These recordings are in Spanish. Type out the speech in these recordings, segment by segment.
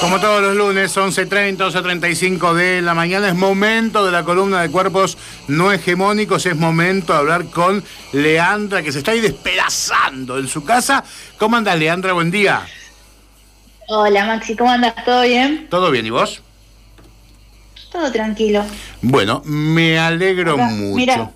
Como todos los lunes, 11.30, 11.35 de la mañana, es momento de la columna de cuerpos no hegemónicos, es momento de hablar con Leandra, que se está ahí despedazando en su casa. ¿Cómo andas, Leandra? Buen día. Hola, Maxi, ¿cómo andas? ¿Todo bien? ¿Todo bien? ¿Y vos? Todo tranquilo. Bueno, me alegro mucho. Mira.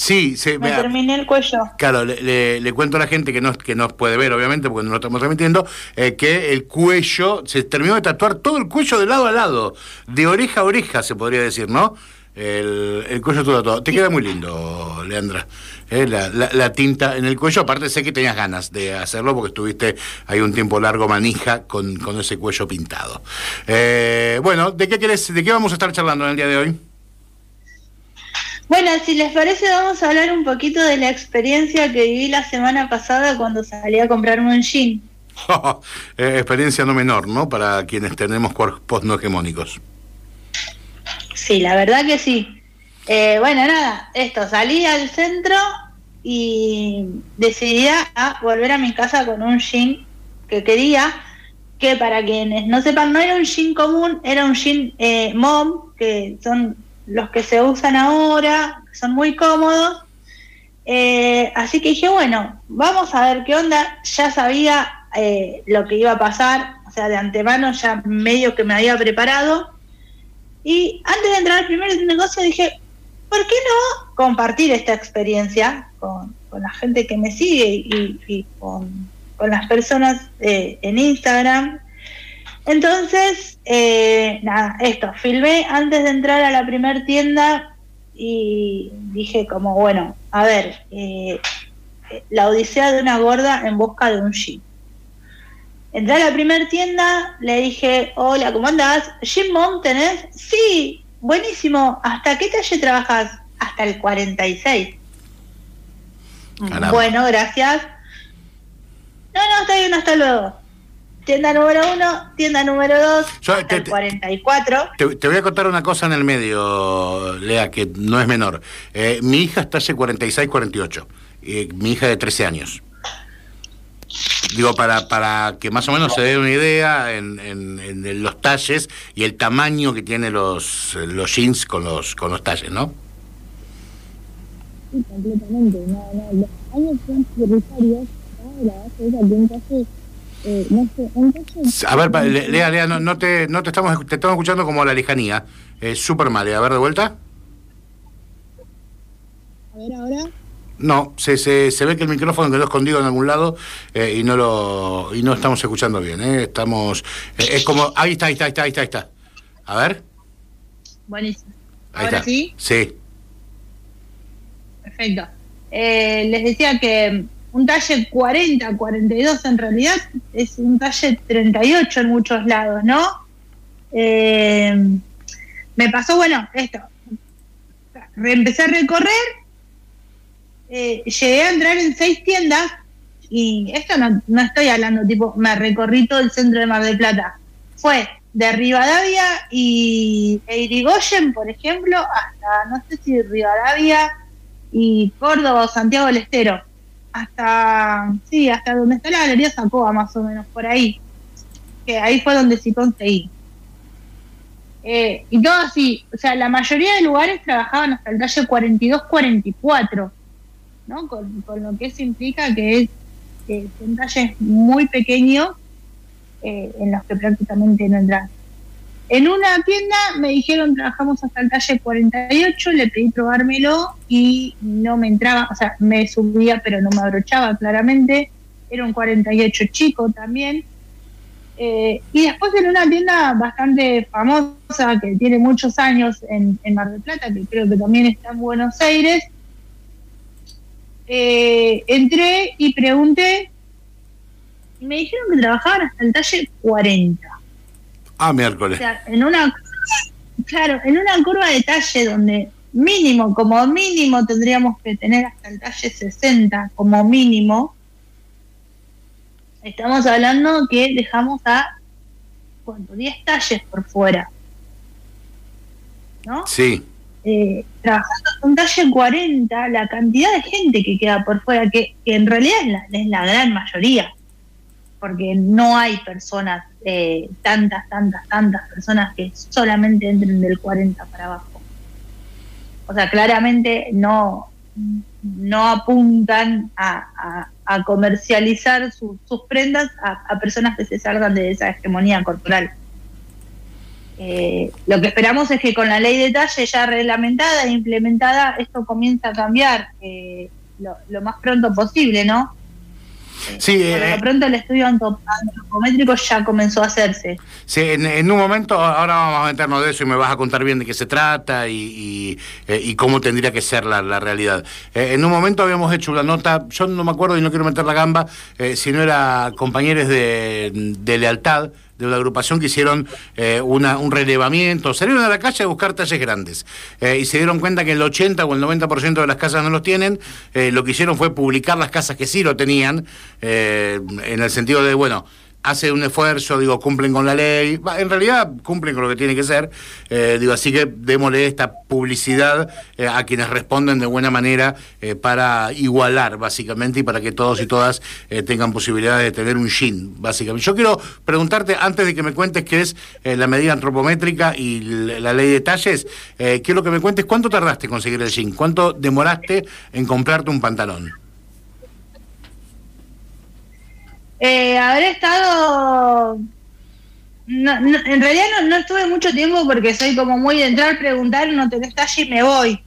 Sí, se, me, terminé el cuello. Claro, le, cuento a la gente que no, que no puede ver, obviamente, porque no lo estamos transmitiendo, eh, que el cuello, se terminó de tatuar todo el cuello de lado a lado, de oreja a oreja, se podría decir, ¿no? El, cuello todo todo. Te queda muy lindo, Leandra. Eh, la, tinta en el cuello. Aparte, sé que tenías ganas de hacerlo porque estuviste ahí un tiempo largo manija con, con ese cuello pintado. Eh, bueno, ¿de qué, querés, ¿de qué vamos a estar charlando en el día de hoy? Bueno, si les parece, vamos a hablar un poquito de la experiencia que viví la semana pasada cuando salí a comprarme un jean. Eh, experiencia no menor, ¿no? Para quienes tenemos cuerpos no hegemónicos. Sí, la verdad que sí. Eh, bueno, nada, esto, salí al centro y decidí a volver a mi casa con un jean que quería, que para quienes no sepan, no era un jean común, era un jean eh, mom, que son los que se usan ahora, son muy cómodos. Eh, así que dije, bueno, vamos a ver qué onda. Ya sabía eh, lo que iba a pasar, o sea, de antemano ya medio que me había preparado. Y antes de entrar al primer negocio dije, ¿por qué no compartir esta experiencia con, la gente que me sigue y, con, las personas eh, en Instagram? Entonces, eh, nada, esto, filmé antes de entrar a la primer tienda y dije como, bueno, a ver, eh, la odisea de una gorda en busca de un jeep. Entré a la primer tienda, le dije, hola, ¿cómo andás? ¿Jeep Mom tenés? Sí, buenísimo. ¿Hasta qué talle trabajas? Hasta el 46. Bueno, gracias. No, no, está bien, hasta luego tienda número uno, tienda número dos, te, 44. Te, voy a contar una cosa en el medio, Lea, que no es menor. Eh, mi hija está hace 46, 48. mi hija de 13 años. Digo, para, para que más o menos se dé una idea en, en, los talles y el tamaño que tiene los, los jeans con los, con los talles, ¿no? Sí, completamente. No, no, los años son prioritarios. Ahora, es eh, a ver, Lea, Lea, no, te, no te estamos te estamos escuchando como a la lejanía. Eh, Súper mal. A ver, de vuelta. A ver, ahora. No, se, se, se ve que el micrófono quedó escondido en algún lado eh, y no lo y no estamos escuchando bien. Eh. Estamos. es como. Ahí está, ahí está, ahí está, ahí está. Ahí está. A ver. Buenísimo. ¿Ahora sí? Sí. Perfecto. les decía que un talle 40, 42 en realidad es un talle 38 en muchos lados, ¿no? Eh, me pasó, bueno, esto, empecé a recorrer, eh, llegué a entrar en seis tiendas y esto no, no estoy hablando, tipo, me recorrí todo el centro de Mar del Plata. Fue de Rivadavia y e Irigoyen, por ejemplo, hasta, no sé si Rivadavia y Córdoba o Santiago del Estero hasta, sí, hasta donde está la galería Sacoa, más o menos, por ahí. Que ahí fue donde sí conseguí. Eh, y todo así, o sea, la mayoría de lugares trabajaban hasta el talle 42-44, ¿no? Con, lo que eso implica que es que son talles muy pequeños eh, en los que prácticamente no entras. En una tienda me dijeron trabajamos hasta el talle 48, le pedí probármelo y no me entraba, o sea, me subía pero no me abrochaba claramente. Era un 48 chico también. Eh, y después en una tienda bastante famosa que tiene muchos años en, Mar del Plata, que creo que también está en Buenos Aires, eh, entré y pregunté y me dijeron que trabajaban hasta el talle 40. Ah, miércoles. O sea, en una, claro, en una curva de talle donde mínimo, como mínimo tendríamos que tener hasta el talle 60, como mínimo, estamos hablando que dejamos a, ¿cuánto? 10 talles por fuera. ¿No? Sí. Eh, trabajando con talle 40, la cantidad de gente que queda por fuera, que, en realidad es la, es la gran mayoría. Porque no hay personas, eh, tantas, tantas, tantas personas que solamente entren del 40 para abajo. O sea, claramente no, no apuntan a, comercializar sus prendas a, personas que se salgan de esa hegemonía corporal. Eh, lo que esperamos es que con la ley de talle ya reglamentada e implementada, esto comienza a cambiar eh, lo, más pronto posible, ¿no? Sí, eh, pronto el estudio antropométrico ya comenzó a hacerse. Sí, en, un momento, ahora vamos a meternos de eso y me vas a contar bien de qué se trata y, eh, cómo tendría que ser la, realidad. Eh, en un momento habíamos hecho una nota, yo no me acuerdo y no quiero meter la gamba, si no era compañeros de, de lealtad, de una agrupación que hicieron eh, un relevamiento, salieron a la calle a buscar talles grandes eh, y se dieron cuenta que el 80 o el 90% de las casas no los tienen, eh, lo que hicieron fue publicar las casas que sí lo tenían, en el sentido de, bueno, hace un esfuerzo, digo, cumplen con la ley, en realidad cumplen con lo que tiene que ser, eh, digo, así que démosle esta publicidad eh, a quienes responden de buena manera eh, para igualar, básicamente, y para que todos y todas tengan posibilidades de tener un shin, básicamente. Yo quiero preguntarte, antes de que me cuentes qué es la medida antropométrica y la ley de talles, quiero que me cuentes cuánto tardaste en conseguir el shin, cuánto demoraste en comprarte un pantalón. Eh, habré estado... en realidad no, estuve mucho tiempo porque soy como muy de entrar, preguntar, no tenés talle y me voy.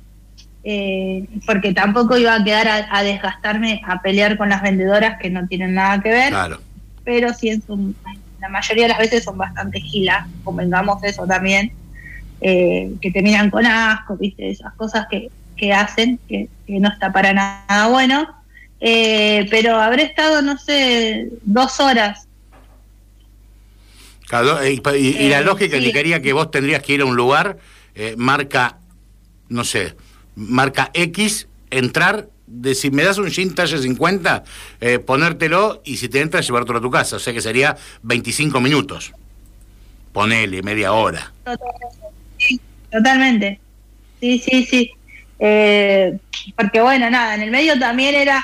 Eh, porque tampoco iba a quedar a, desgastarme a pelear con las vendedoras que no tienen nada que ver. Claro. Pero sí, la mayoría de las veces son bastante gilas, convengamos eso también, eh, que te miran con asco, viste, esas cosas que, hacen, que, que no está para nada bueno. Eh, pero habré estado, no sé, dos horas. y, la eh, lógica indicaría que vos tendrías que ir a un lugar, eh, marca, no sé, marca X, entrar, de si me das un jean talle 50, ponértelo y si te entra, llevártelo a tu casa. O sea que sería 25 minutos. Ponele, media hora. Sí, totalmente. Sí, sí, sí. porque bueno, nada, en el medio también era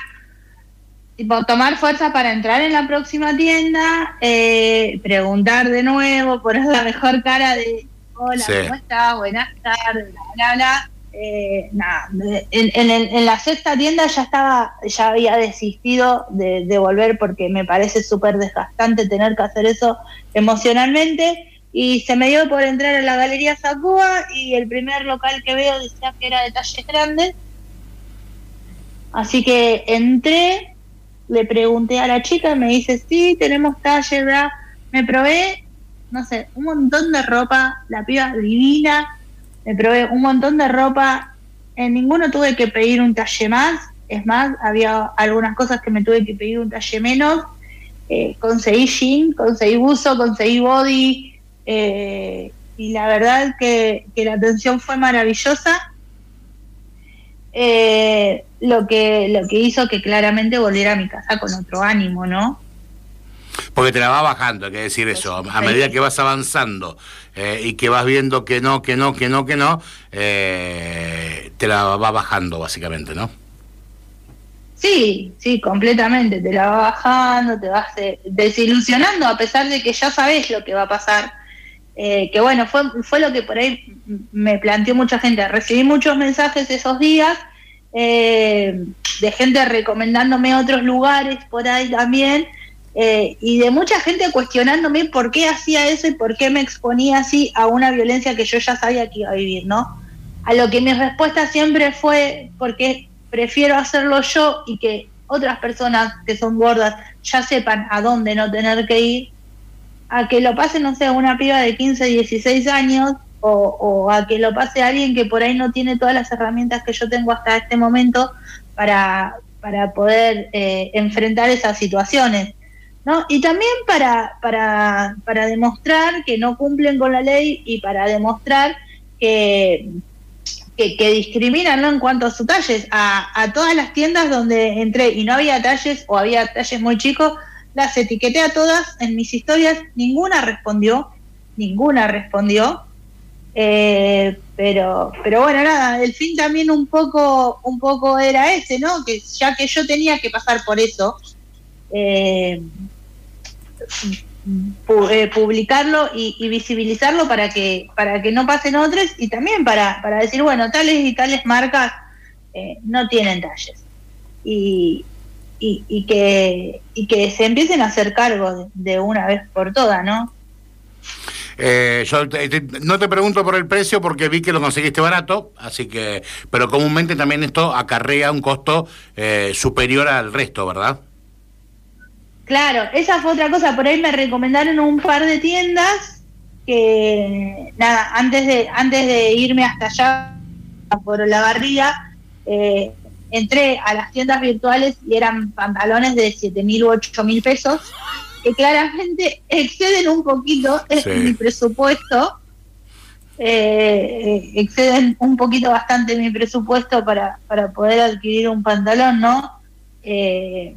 tomar fuerza para entrar en la próxima tienda, eh, preguntar de nuevo, poner la mejor cara de hola, ¿cómo está? Buenas tardes, bla, bla, bla. Eh, nada, en, la sexta tienda ya estaba, ya había desistido de, de volver porque me parece súper desgastante tener que hacer eso emocionalmente y se me dio por entrar a la Galería Sacúa y el primer local que veo decía que era de talles grandes. Así que entré, le pregunté a la chica me dice, sí, tenemos talle, ¿verdad? Me probé, no sé, un montón de ropa, la piba divina, me probé un montón de ropa, en ninguno tuve que pedir un talle más, es más, había algunas cosas que me tuve que pedir un talle menos, eh, conseguí jean, conseguí buzo, conseguí body, eh, y la verdad que, que la atención fue maravillosa. Eh, lo que, lo que hizo que claramente volviera a mi casa con otro ánimo, ¿no? Porque te la va bajando, hay que decir eso, a medida que vas avanzando eh, y que vas viendo que no, que no, que no, que no, eh, te la va bajando básicamente, ¿no? Sí, sí, completamente, te la va bajando, te vas desilusionando a pesar de que ya sabes lo que va a pasar. Eh, que bueno, fue, fue lo que por ahí me planteó mucha gente. Recibí muchos mensajes esos días eh, de gente recomendándome otros lugares por ahí también, eh, y de mucha gente cuestionándome por qué hacía eso y por qué me exponía así a una violencia que yo ya sabía que iba a vivir, ¿no? A lo que mi respuesta siempre fue porque prefiero hacerlo yo y que otras personas que son gordas ya sepan a dónde no tener que ir, a que lo pase, no sé, una piba de 15, 16 años o, a que lo pase alguien que por ahí no tiene todas las herramientas que yo tengo hasta este momento para, para poder eh, enfrentar esas situaciones. ¿no? Y también para, para, para demostrar que no cumplen con la ley y para demostrar que, que, discriminan ¿no? en cuanto a sus talles. A, a todas las tiendas donde entré y no había talles o había talles muy chicos, las etiqueté a todas en mis historias, ninguna respondió, ninguna respondió. Eh, pero, pero bueno, nada, el fin también un poco, un poco era ese, ¿no? Que ya que yo tenía que pasar por eso, eh, eh, publicarlo y, visibilizarlo para que para que no pasen otros y también para, para decir bueno tales y tales marcas eh, no tienen talles y, y, que y que se empiecen a hacer cargo de, una vez por todas no eh, yo no te pregunto por el precio porque vi que lo conseguiste barato, así que, pero comúnmente también esto acarrea un costo superior al resto, ¿verdad? Claro, esa fue otra cosa. Por ahí me recomendaron un par de tiendas que, nada, antes de, antes de irme hasta allá por la barriga, eh, entré a las tiendas virtuales y eran pantalones de 7 mil u 8 mil pesos, que claramente exceden un poquito mi presupuesto. Eh, exceden un poquito bastante mi presupuesto para, para poder adquirir un pantalón, ¿no? Eh,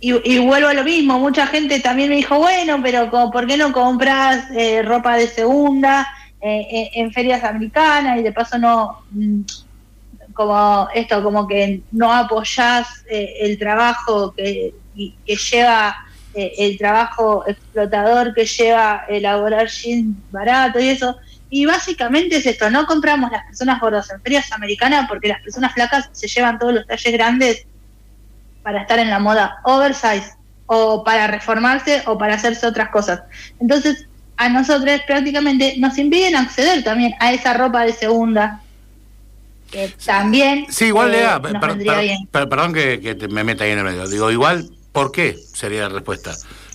y, vuelvo a lo mismo, mucha gente también me dijo, bueno, pero ¿por qué no compras eh, ropa de segunda eh, en, ferias americanas y de paso no, mm, como esto, como que no apoyás eh, el trabajo que, lleva, el trabajo explotador que lleva elaborar jeans barato y eso? Y básicamente es esto, no compramos las personas gordas en ferias americanas porque las personas flacas se llevan todos los talles grandes para estar en la moda oversize o para reformarse o para hacerse otras cosas. Entonces, a nosotros prácticamente nos impiden acceder también a esa ropa de segunda. Que también. Sí, igual, eh, perdón que, me meta ahí en el medio. Digo, igual, ¿por qué? Sería la respuesta.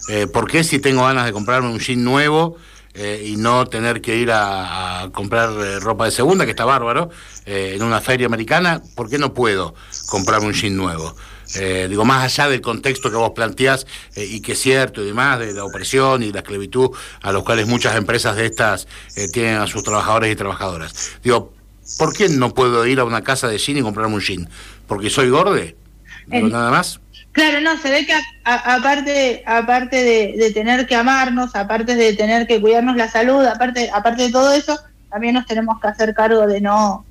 Eh, ¿Por qué si tengo ganas de comprarme un jean nuevo eh, y no tener que ir a, comprar eh, ropa de segunda, que está bárbaro, en una feria americana, ¿por qué no puedo comprarme un jean nuevo? Digo, más allá del contexto que vos planteás y que es cierto y demás, de la opresión y la esclavitud a los cuales muchas empresas de estas tienen a sus trabajadores y trabajadoras. Digo, ¿por qué no puedo ir a una casa de jean y comprarme un jean? ¿Porque soy gorde? nada más. Claro, no, se ve que aparte, aparte de, de, tener que amarnos, aparte de tener que cuidarnos la salud, aparte, aparte de todo eso, también nos tenemos que hacer cargo de no,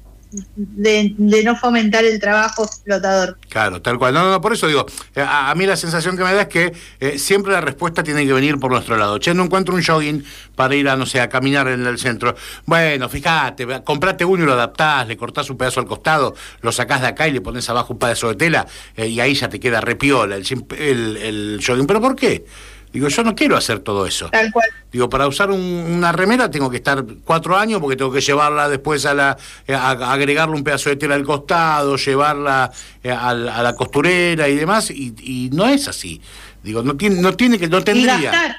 de, no fomentar el trabajo explotador. Claro, tal cual. No, no, por eso digo, eh, a, mí la sensación que me da es que eh, siempre la respuesta tiene que venir por nuestro lado. Che, no encuentro un jogging para ir a, no sé, a caminar en el centro. Bueno, fíjate, comprate uno y lo adaptás, le cortás un pedazo al costado, lo sacás de acá y le pones abajo un pedazo de tela eh, y ahí ya te queda repiola el, el, el jogging. ¿Pero por qué? Digo, yo no quiero hacer todo eso. Tal cual. Digo, para usar una remera tengo que estar cuatro años porque tengo que llevarla después a la agregarle un pedazo de tela al costado, llevarla eh, a, la costurera y demás, y, no es así. Digo, no tiene, no tiene que, no tendría. Y gastar.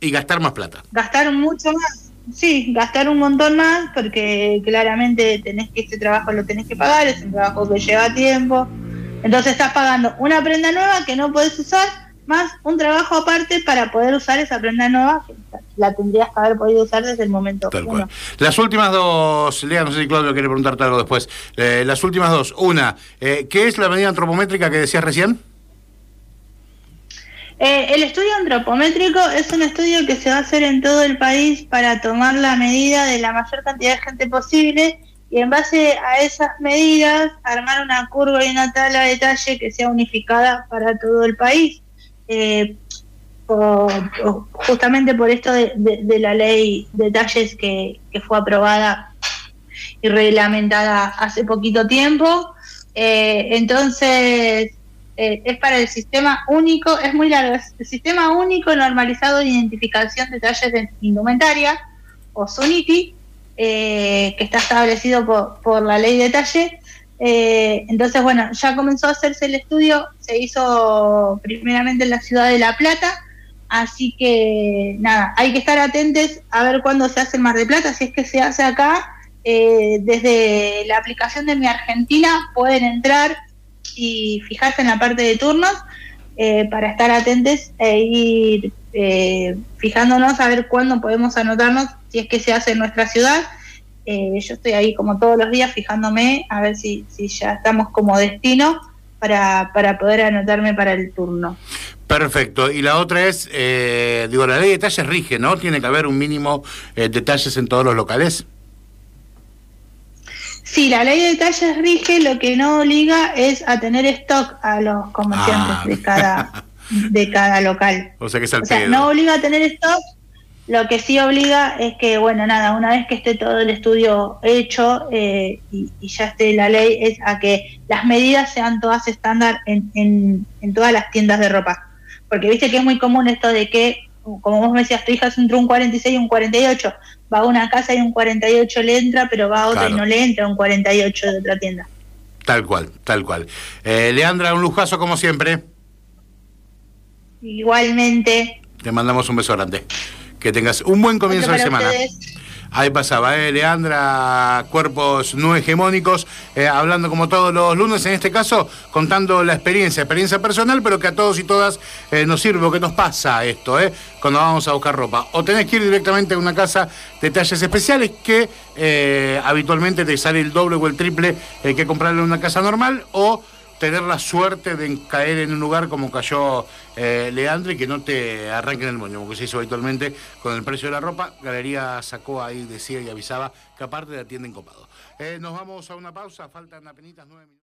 Y gastar más plata. Gastar mucho más. Sí, gastar un montón más porque claramente tenés que ese trabajo lo tenés que pagar, es un trabajo que lleva tiempo. Entonces estás pagando una prenda nueva que no puedes usar más un trabajo aparte para poder usar esa prenda nueva que la tendrías que haber podido usar desde el momento Tal cual. Las últimas dos, Lea, no sé si Claudio quiere preguntarte algo después. Eh, las últimas dos. Una, eh, ¿qué es la medida antropométrica que decías recién? Eh, el estudio antropométrico es un estudio que se va a hacer en todo el país para tomar la medida de la mayor cantidad de gente posible y en base a esas medidas armar una curva y una tabla de detalle que sea unificada para todo el país eh, justamente por esto de, la ley de detalles que, fue aprobada y reglamentada hace poquito tiempo. Eh, entonces, eh, es para el sistema único, es muy largo, el sistema único normalizado de identificación de detalles de indumentaria, o SUNITI, que está establecido por, la ley de detalle, eh, entonces, bueno, ya comenzó a hacerse el estudio, se hizo primeramente en la ciudad de La Plata, así que nada, hay que estar atentos a ver cuándo se hace el Mar de Plata, si es que se hace acá, eh, desde la aplicación de Mi Argentina pueden entrar y fijarse en la parte de turnos eh, para estar atentos e ir fijándonos a ver cuándo podemos anotarnos si es que se hace en nuestra ciudad eh, yo estoy ahí como todos los días fijándome a ver si, si ya estamos como destino para, para poder anotarme para el turno. Perfecto. Y la otra es, eh, digo, la ley de detalles rige, ¿no? Tiene que haber un mínimo de eh, detalles en todos los locales. Sí, la ley de detalles rige, lo que no obliga es a tener stock a los comerciantes ah. de cada de cada local. O sea que es al O sea, pedo. no obliga a tener stock, lo que sí obliga es que, bueno, nada, una vez que esté todo el estudio hecho eh, y, y ya esté la ley, es a que las medidas sean todas estándar en, en, en todas las tiendas de ropa. Porque viste que es muy común esto de que, como vos me decías, tu hija es entre un 46 y un 48. Va a una casa y un 48 le entra, pero va a otra Claro. y no le entra un 48 de otra tienda. Tal cual, tal cual. Eh, Leandra, un lujazo como siempre. Igualmente, Te mandamos un beso grande. Que tengas un buen comienzo de semana. ustedes. Ahí pasaba, ¿eh? Leandra, cuerpos no hegemónicos, eh, hablando como todos los lunes, en este caso, contando la experiencia, experiencia personal, pero que a todos y todas eh, nos sirve, que nos pasa esto, ¿eh? cuando vamos a buscar ropa. O tenés que ir directamente a una casa de talles especiales que eh, habitualmente te sale el doble o el triple que comprarle en una casa normal, o tener la suerte de caer en un lugar como cayó eh, Leandro y que no te arranquen el moño, porque se hizo habitualmente con el precio de la ropa. Galería sacó ahí, decía y avisaba que aparte la atienden copado. Eh, nos vamos a una pausa, faltan apenas nueve minutos.